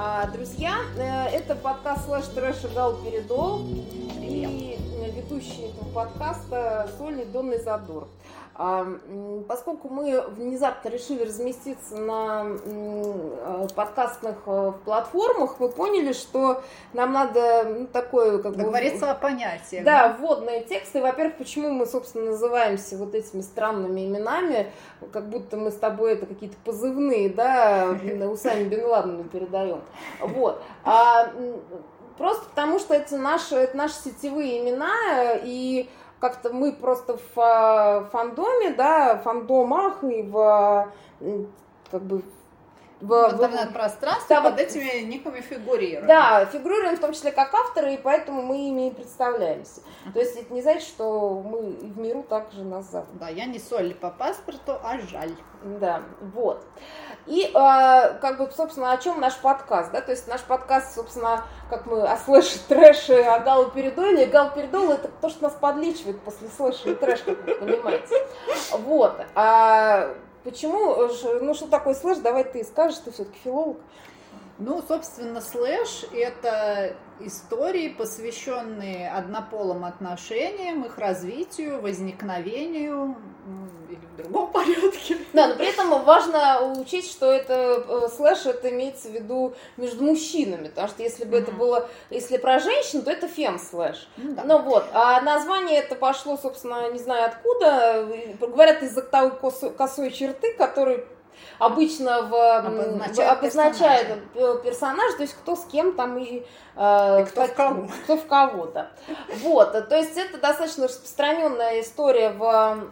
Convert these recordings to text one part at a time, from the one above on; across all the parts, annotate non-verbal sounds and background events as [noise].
А, друзья, э, это подкаст «Слэш Трэш и Галоперидол» и э, ведущий этого подкаста Соли Донный Задор. А, поскольку мы внезапно решили разместиться на э, подкастных э, платформах, мы поняли, что нам надо ну, такое как бы... о понятиях. Да, вводные тексты. Во-первых, почему мы, собственно, называемся вот этими странными именами, как будто мы с тобой это какие-то позывные, да, [laughs] Усами Бен Ладена передаем. Вот. А, просто потому, что это наши, это наши сетевые имена, и как-то мы просто в э, фандоме, да, фандомах и в как бы в, в интернет-пространстве да, под этими никами фигурируем. Да, фигурируем в том числе как авторы, и поэтому мы ими и представляемся. То есть это не значит, что мы в миру также нас зовут. Да, я не соль по паспорту, а жаль. Да, вот. И, э, как бы, собственно, о чем наш подкаст, да, то есть наш подкаст, собственно, как мы о слэше, трэше, о галоперидоле, галоперидол это то, что нас подлечивает после слэша и трэш, как вы понимаете. Вот. А почему, ну, что такое слэш, давай ты скажешь, ты все-таки филолог. Ну, собственно, слэш – это истории, посвященные однополым отношениям, их развитию, возникновению или в другом [laughs] порядке. Да, но при этом важно учесть, что это э, слэш, это имеется в виду между мужчинами, потому что если бы mm-hmm. это было, если про женщин, то это фем слэш. Mm-hmm. Да. Ну вот, а название это пошло, собственно, не знаю откуда, говорят из-за той косой, черты, который обычно в, обозначает, обозначает персонаж. персонаж, то есть кто с кем там и, э, и кто, в кого. кто в кого-то. Вот, то есть это достаточно распространенная история в,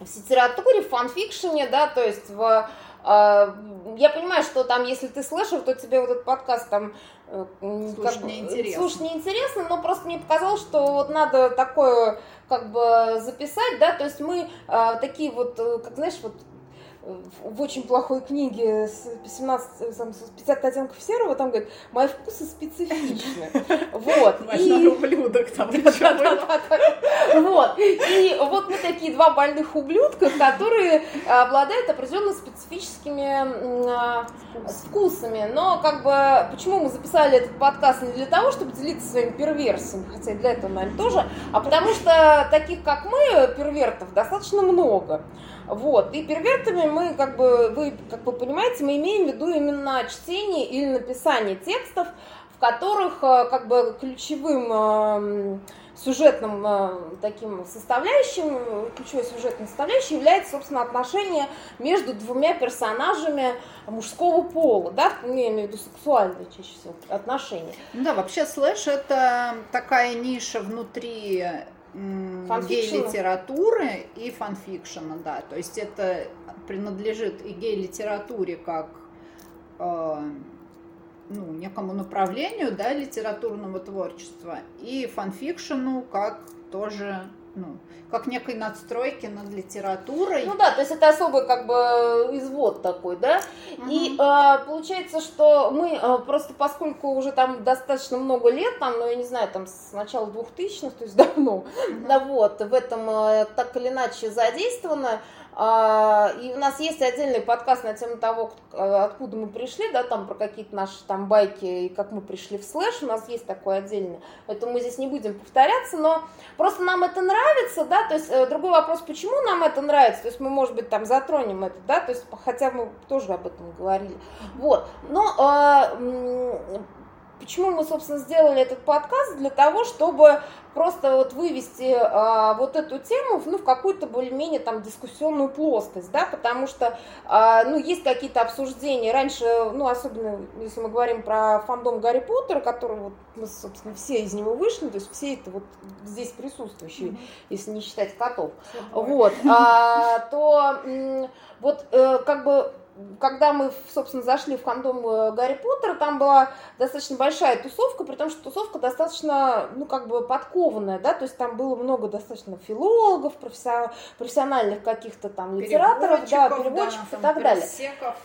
в литературе, в фанфикшене, да, то есть в э, я понимаю, что там, если ты слышал, то тебе вот этот подкаст там э, слушать неинтересно. Слушать неинтересно, но просто мне показалось, что вот надо такое как бы записать, да, то есть мы э, такие вот, как знаешь, вот в очень плохой книге с 17, там, 50 оттенков серого, там говорит, мои вкусы специфичны. [laughs] Вот. И... ублюдок там Вот. И вот мы такие два больных ублюдка, которые обладают определенно специфическими а, вкусами. Но как бы, почему мы записали этот подкаст не для того, чтобы делиться своими перверсиями, хотя и для этого, наверное, тоже, а потому что таких, как мы, первертов, достаточно много. Вот. И первертами мы, как бы, вы, как вы понимаете, мы имеем в виду именно чтение или написание текстов, в которых э, как бы ключевым эм, сюжетным э, таким составляющим, ключевой сюжетной составляющей является, собственно, отношение между двумя персонажами мужского пола, да, я имею в виду сексуальные чаще всего отношения. Да, вообще слэш это такая ниша внутри гей-литературы и фанфикшена, да. То есть это принадлежит и гей-литературе как э, ну, некому направлению да, литературного творчества, и фанфикшену как тоже ну, как некой надстройки над литературой. Ну да, то есть это особый как бы извод такой, да. Угу. И э, получается, что мы э, просто поскольку уже там достаточно много лет, там, ну я не знаю, там с начала 2000-х, то есть давно, угу. да вот, в этом э, так или иначе задействовано, и у нас есть отдельный подкаст на тему того, откуда мы пришли, да, там про какие-то наши там байки и как мы пришли в слэш, у нас есть такой отдельный, поэтому мы здесь не будем повторяться, но просто нам это нравится, да, то есть э, другой вопрос, почему нам это нравится, то есть мы, может быть, там затронем это, да, то есть хотя мы тоже об этом говорили, вот, но а, Почему мы, собственно, сделали этот подкаст? Для того, чтобы просто вот вывести а, вот эту тему ну, в какую-то более-менее там дискуссионную плоскость, да, потому что, а, ну, есть какие-то обсуждения. Раньше, ну, особенно если мы говорим про фандом Гарри Поттера, который вот мы, собственно, все из него вышли, то есть все это вот здесь присутствующие, mm-hmm. если не считать котов, вот, а, то вот э, как бы когда мы, собственно, зашли в фандом э, Гарри Поттера, там была достаточно большая тусовка, при том, что тусовка достаточно, ну, как бы подкованная, да, то есть там было много достаточно филологов, профессиональных каких-то там литераторов, да, переводчиков да, и так далее.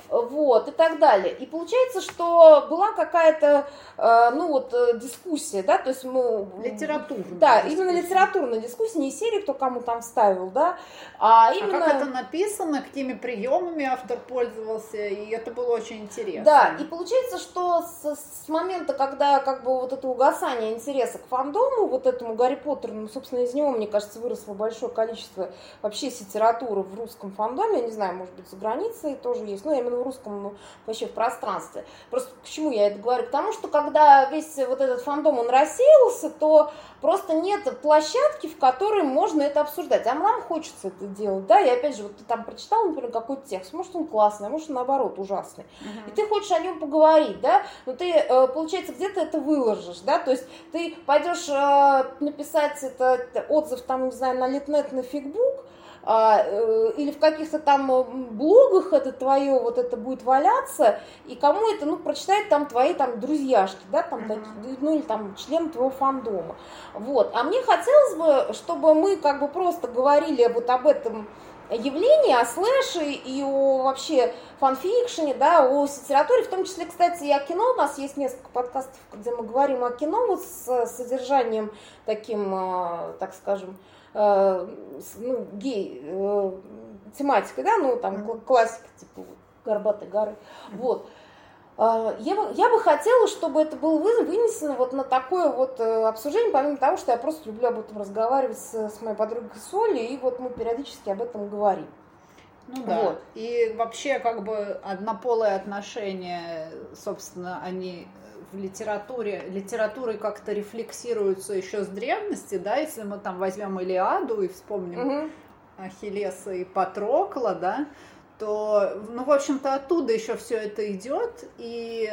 Вот, и так далее. И получается, что была какая-то, э, ну, вот, э, дискуссия, да, то есть мы... Литературная. Да, дискуссия. именно литературная дискуссия, не серии, кто кому там ставил, да, а именно... А как это написано, какими приемами автор пользовался? Воспользовался, и это было очень интересно. Да, и получается, что с, с момента, когда как бы вот это угасание интереса к фандому, вот этому Гарри Поттеру, ну, собственно, из него, мне кажется, выросло большое количество вообще литературы в русском фандоме, я не знаю, может быть, за границей тоже есть, но именно в русском, ну, вообще в пространстве. Просто к чему я это говорю? К тому, что когда весь вот этот фандом, он рассеялся, то просто нет площадки, в которой можно это обсуждать. А нам хочется это делать, да, и опять же, вот ты там прочитал, например, какой-то текст, может, он классный, а может, наоборот, ужасный. Uh-huh. И ты хочешь о нем поговорить, да, но ты, э, получается, где-то это выложишь, да, то есть ты пойдешь э, написать это, отзыв, там, не знаю, на Литнет, на Фигбук, а, э, или в каких-то там блогах это твое вот это будет валяться, и кому это, ну, прочитают там твои там друзьяшки, да, там, uh-huh. ну, или там член твоего фандома. Вот. А мне хотелось бы, чтобы мы как бы просто говорили вот об этом явлении, о слэше и о вообще фанфикшене, да, о литературе, в том числе, кстати, и о кино. У нас есть несколько подкастов, где мы говорим о кино вот с содержанием таким, э, так скажем, э, ну, гей э, тематикой, да, ну, там, классика, типа, горбатой горы, вот. А, я бы, я бы хотела, чтобы это было вынесено вот на такое вот э, обсуждение, помимо того, что я просто люблю об этом разговаривать с, с моей подругой Соли, и вот мы периодически об этом говорим. Ну да. Вот. И вообще как бы однополые отношения, собственно, они в литературе, литературой как-то рефлексируются еще с древности, да, если мы там возьмем Илиаду и вспомним угу. Ахиллеса и Патрокла, да, то, ну, в общем-то, оттуда еще все это идет, и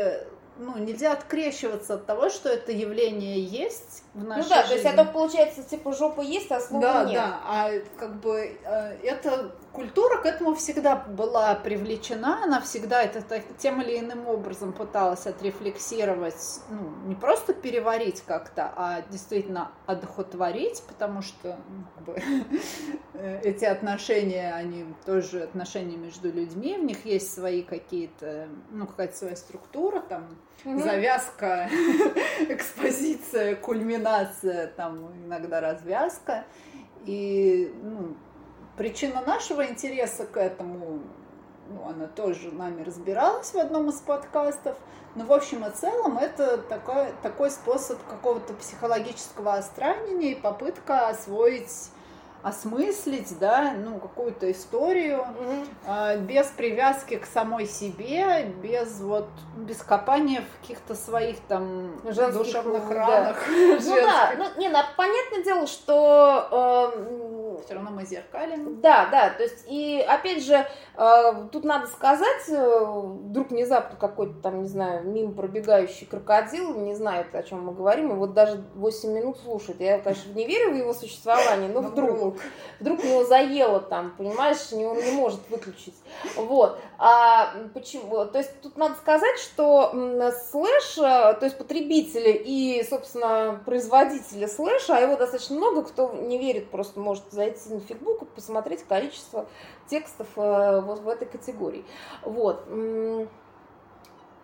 ну, нельзя открещиваться от того, что это явление есть в нашей Ну да, жизни. то есть это получается, типа, жопа есть, а слова да, нет. Да, да, а как бы э, это культура к этому всегда была привлечена, она всегда это тем или иным образом пыталась отрефлексировать, ну, не просто переварить как-то, а действительно одухотворить, потому что ну, как бы, [laughs] эти отношения, они тоже отношения между людьми, в них есть свои какие-то, ну, какая-то своя структура, там, угу. завязка, [laughs] экспозиция, кульминация, там, иногда развязка, и, ну, Причина нашего интереса к этому, ну, она тоже нами разбиралась в одном из подкастов, но в общем и целом это такой, такой способ какого-то психологического остранения и попытка освоить осмыслить, да, ну, какую-то историю, угу. э, без привязки к самой себе, без вот, без копания в каких-то своих там Женских, душевных да. ранах. Ну да, ну, не, ну, понятное дело, что... Э, Все равно мы зеркалим. Да, да, то есть, и опять же, э, тут надо сказать, э, вдруг внезапно какой-то там, не знаю, мимо пробегающий крокодил, не знает, о чем мы говорим, и вот даже 8 минут слушает. Я, конечно, не верю в его существование, но вдруг вдруг, вдруг его заело там, понимаешь, не, он не может выключить. Вот. А почему? То есть тут надо сказать, что слэш, э, то есть потребители и, собственно, производители слэша, а его достаточно много, кто не верит, просто может зайти на фигбук и посмотреть количество текстов э, вот в этой категории. Вот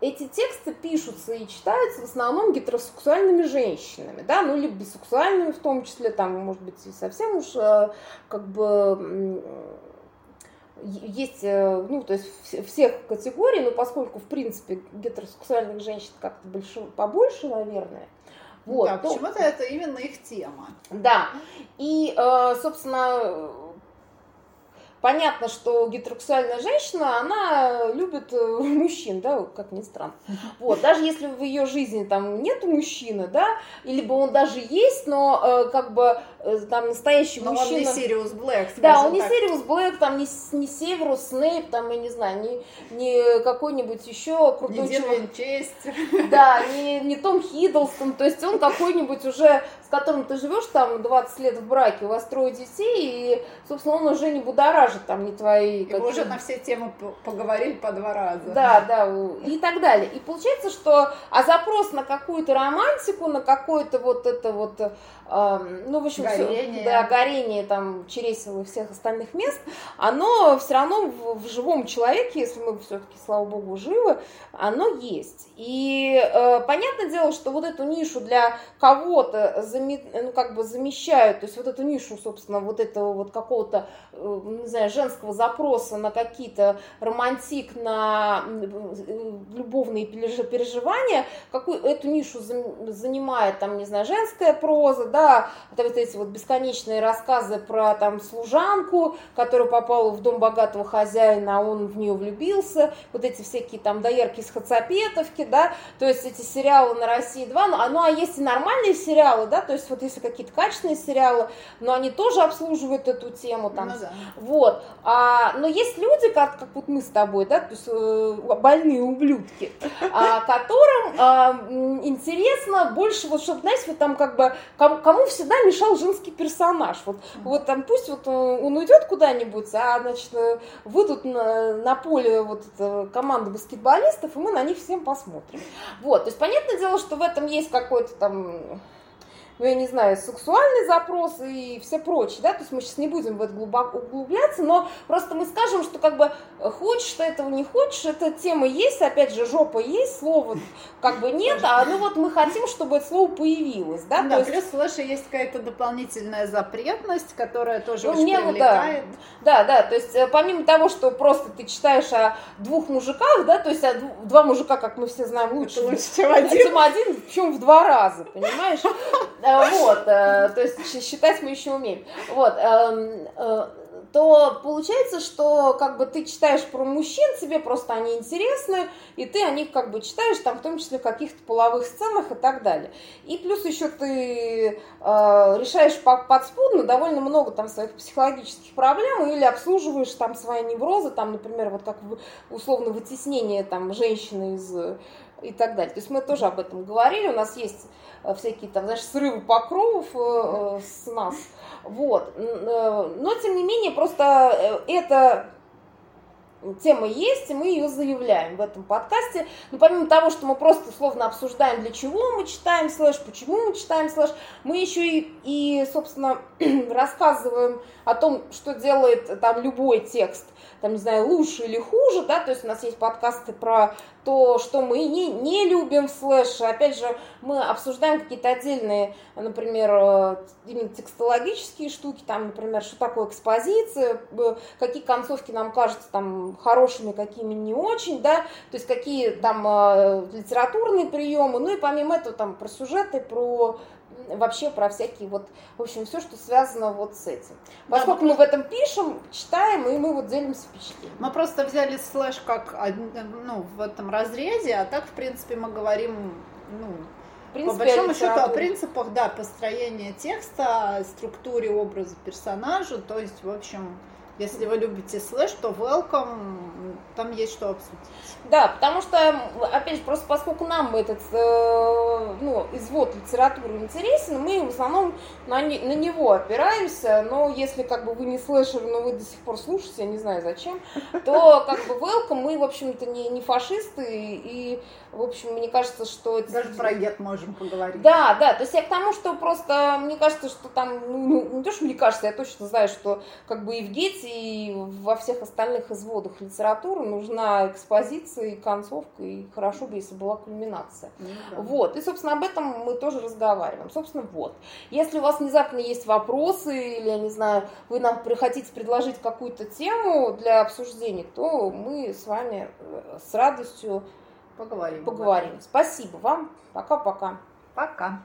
эти тексты пишутся и читаются в основном гетеросексуальными женщинами, да, ну, либо бисексуальными в том числе, там, может быть, совсем уж э, как бы есть, э, ну, то есть всех категорий, но поскольку, в принципе, гетеросексуальных женщин как-то больше, побольше, наверное, вот, да, почему-то это именно их тема. Да, и, э, собственно, понятно, что гетеросексуальная женщина, она любит э, мужчин, да, как ни странно. Вот, даже если в ее жизни там нет мужчины, да, либо он даже есть, но э, как бы э, там настоящий но мужчина. он не Сириус Блэк, Да, он не Сириус Блэк, там не, не Северус Снейп, там, я не знаю, не, не какой-нибудь еще крутой не человек. Честер. Да, не, не Том Хиддлстон, то есть он какой-нибудь уже, с которым ты живешь там 20 лет в браке, у вас трое детей, и, собственно, он уже не будоражит там не твои... И мы уже на все темы поговорили по два раза. Да, да, и так далее. И получается, что а запрос на какую-то романтику, на какое-то вот это вот, э, ну, в общем, горение. Все, да, горение там чересил и всех остальных мест, оно все равно в, в живом человеке, если мы все-таки, слава богу, живы, оно есть. И э, понятное дело, что вот эту нишу для кого-то ну, как бы замещают, то есть вот эту нишу, собственно, вот этого вот какого-то, э, знаю, женского запроса на какие-то романтик, на любовные переживания, какую эту нишу занимает, там, не знаю, женская проза, да, вот эти вот бесконечные рассказы про там служанку, которая попала в дом богатого хозяина, а он в нее влюбился, вот эти всякие там доярки из Хацапетовки, да, то есть эти сериалы на России 2, ну, а, ну, а есть и нормальные сериалы, да, то есть вот если какие-то качественные сериалы, но они тоже обслуживают эту тему, там, ну, да. вот, а, но есть люди, как, как вот мы с тобой, да, то есть э, больные ублюдки, а, которым а, интересно больше, вот, чтобы, знаете, вот там как бы, кому, кому всегда мешал женский персонаж, вот, вот там пусть вот он уйдет куда-нибудь, а, значит, э, выйдут на, на поле вот команда баскетболистов, и мы на них всем посмотрим. Вот, то есть понятное дело, что в этом есть какой-то там ну, я не знаю, сексуальный запрос и все прочее, да, то есть мы сейчас не будем в это глубоко углубляться, но просто мы скажем, что как бы хочешь ты этого, не хочешь, эта тема есть, опять же, жопа есть, слова как бы нет, а ну вот мы хотим, чтобы это слово появилось, да, да то есть... плюс слэша есть какая-то дополнительная запретность, которая тоже ну, очень мне, привлекает. Да, да, да, то есть э, помимо того, что просто ты читаешь о двух мужиках, да, то есть о два мужика, как мы все знаем, лучше, лучше чем один. чем один, причем в два раза, понимаешь? [laughs] Э, вот, э, то есть считать мы еще умеем. Вот, эм, э, то получается, что как бы ты читаешь про мужчин, тебе просто они интересны, и ты о них как бы читаешь, там в том числе в каких-то половых сценах и так далее. И плюс еще ты э, решаешь подспудно довольно много там своих психологических проблем или обслуживаешь там свои неврозы, там, например, вот как условно вытеснение там женщины из и так далее. То есть мы тоже об этом говорили, у нас есть Э, всякие там, знаешь, срывы покровов э, э, с нас. Вот. Но, тем не менее, просто это тема есть, и мы ее заявляем в этом подкасте. Но помимо того, что мы просто условно обсуждаем, для чего мы читаем слэш, почему мы читаем слэш, мы еще и, и собственно, [clears throat] рассказываем о том, что делает там любой текст там, не знаю, лучше или хуже, да, то есть у нас есть подкасты про то, что мы не, не любим в слэше. Опять же, мы обсуждаем какие-то отдельные, например, э, именно текстологические штуки, там, например, что такое экспозиция, какие концовки нам кажутся там хорошими, какими не очень, да, то есть какие там э, литературные приемы, ну и помимо этого там про сюжеты, про вообще про всякие вот, в общем, все, что связано вот с этим. Поскольку да, мы, мы в этом пишем, читаем, и мы вот делимся впечатлением. Мы просто взяли слэш как, ну, в этом разрезе, а так, в принципе, мы говорим, ну, принципе, по большому счету о принципах, да, построения текста, структуре образа персонажа, то есть, в общем, если вы любите слэш, то welcome, там есть что обсудить. Да, потому что, опять же, просто поскольку нам этот э, ну, извод литературы интересен, мы в основном на, не, на него опираемся, но если как бы вы не слэшер, но вы до сих пор слушаете, я не знаю зачем, то как бы welcome, мы, в общем-то, не, не фашисты, и, в общем, мне кажется, что... Даже про гет можем поговорить. Да, да, то есть я к тому, что просто, мне кажется, что там, ну, не то, что мне кажется, я точно знаю, что как бы и в гете, и во всех остальных изводах литературы нужна экспозиция и концовка, и хорошо бы, если была кульминация. Ну, да. Вот, и, собственно, об этом мы тоже разговариваем. Собственно, вот. Если у вас внезапно есть вопросы, или, я не знаю, вы нам хотите предложить какую-то тему для обсуждения, то мы с вами э, с радостью поговорим. поговорим. Спасибо вам. Пока-пока. Пока. -пока. Пока.